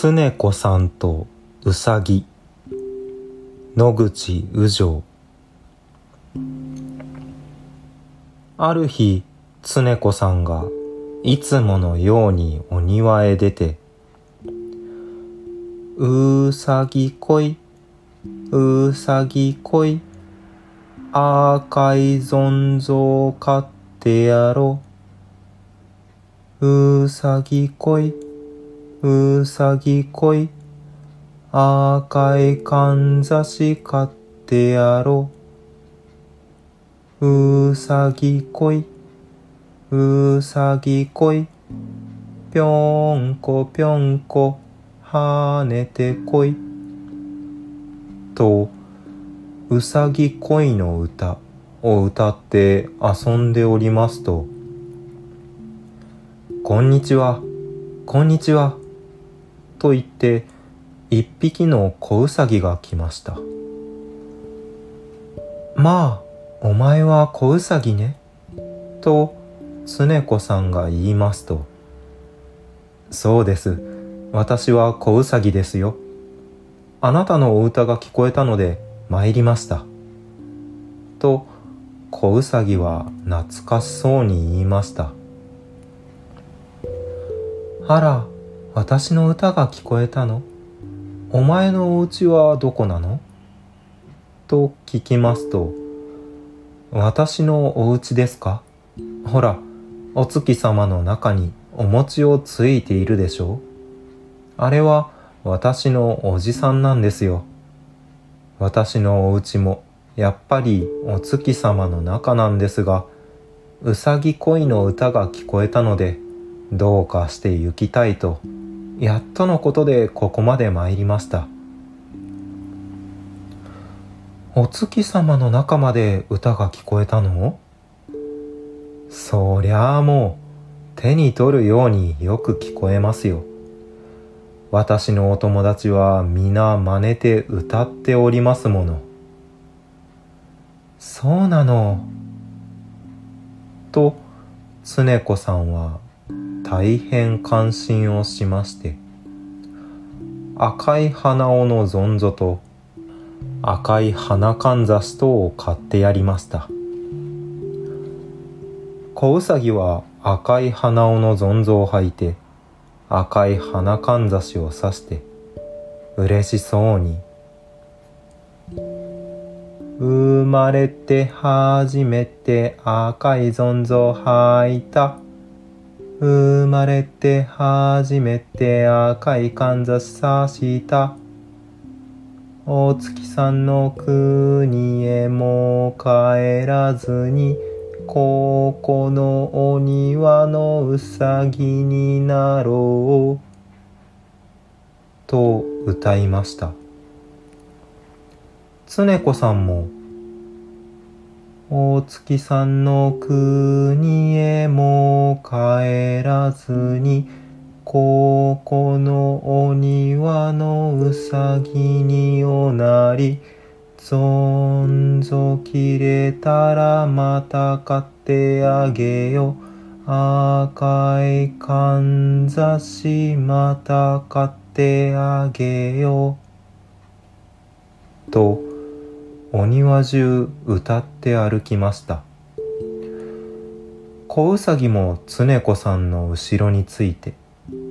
常子さんとうさぎ。野口宇城ある日常子さんがいつものようにお庭へ出て「うさぎこいうさぎこい赤いぞんぞう買ってやろう。うさぎこいうさぎこい赤いかんざし買ってやろう。うさぎこいうさぎこいぴょんこぴょんこはねてこい。とうさぎこいの歌を歌って遊んでおりますと。こんにちはこんにちは。と言って一匹の子うさぎが来ました。まあ、お前は子うさぎね。と、常子さんが言いますと、そうです。私は子うさぎですよ。あなたのお歌が聞こえたので参りました。と、子うさぎは懐かしそうに言いました。あら、私の歌が聞こえたの？お前のお家はどこなの？と聞きますと、私のお家ですか？ほら、お月様の中にお餅をついているでしょう。あれは私のおじさんなんですよ。私のお家もやっぱりお月様の中なんですが、うさぎ恋の歌が聞こえたので、どうかして行きたいとやっとのことでここまで参りました。お月様の中まで歌が聞こえたの？そりゃあもう手に取るようによく聞こえますよ。私のお友達は皆真似て歌っておりますもの。そうなの？と、常子さんは大変関心をしまして赤い花尾のぞんぞと赤い花かんざしとを買ってやりました。小うさぎは赤い花尾のぞんぞを履いて赤い花かんざしを刺して嬉しそうに生まれて初めて赤いぞんぞを履いた。生まれて初めて赤いかんざしさした。お月さんの国へも帰らずにここのお庭のうさぎになろう。と歌いました。常子さんもお月さんの国へも帰らずに、ここのお庭のうさぎにおなり、ぞんぞ切れたらまた買ってあげよ。赤いかんざしまた買ってあげよ。と、お庭中歌って歩きました。子うさぎも常子さんの後ろについて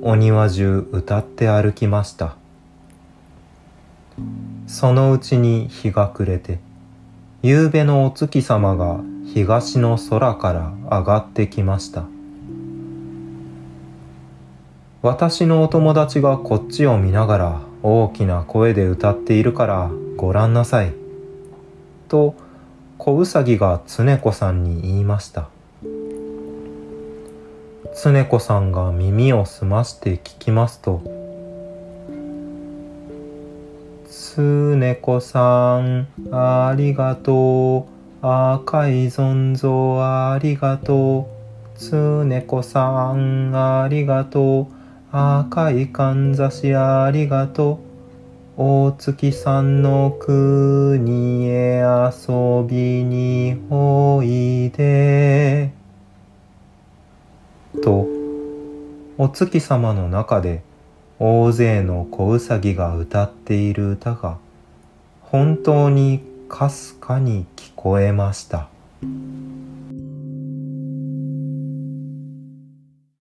お庭中歌って歩きました。そのうちに日が暮れて夕べのお月様が東の空から上がってきました。私のお友達がこっちを見ながら大きな声で歌っているからごらんなさい。と小うさぎが常子さんに言いました。常子さんが耳を澄まして聞きますと常子さんありがとう。赤いぞんぞありがとう。常子さんありがとう。赤いかんざしありがとう。大月さんの国へ遊びにおいで。と、お月様の中で大勢の子うさぎが歌っている歌が本当にかすかに聞こえました。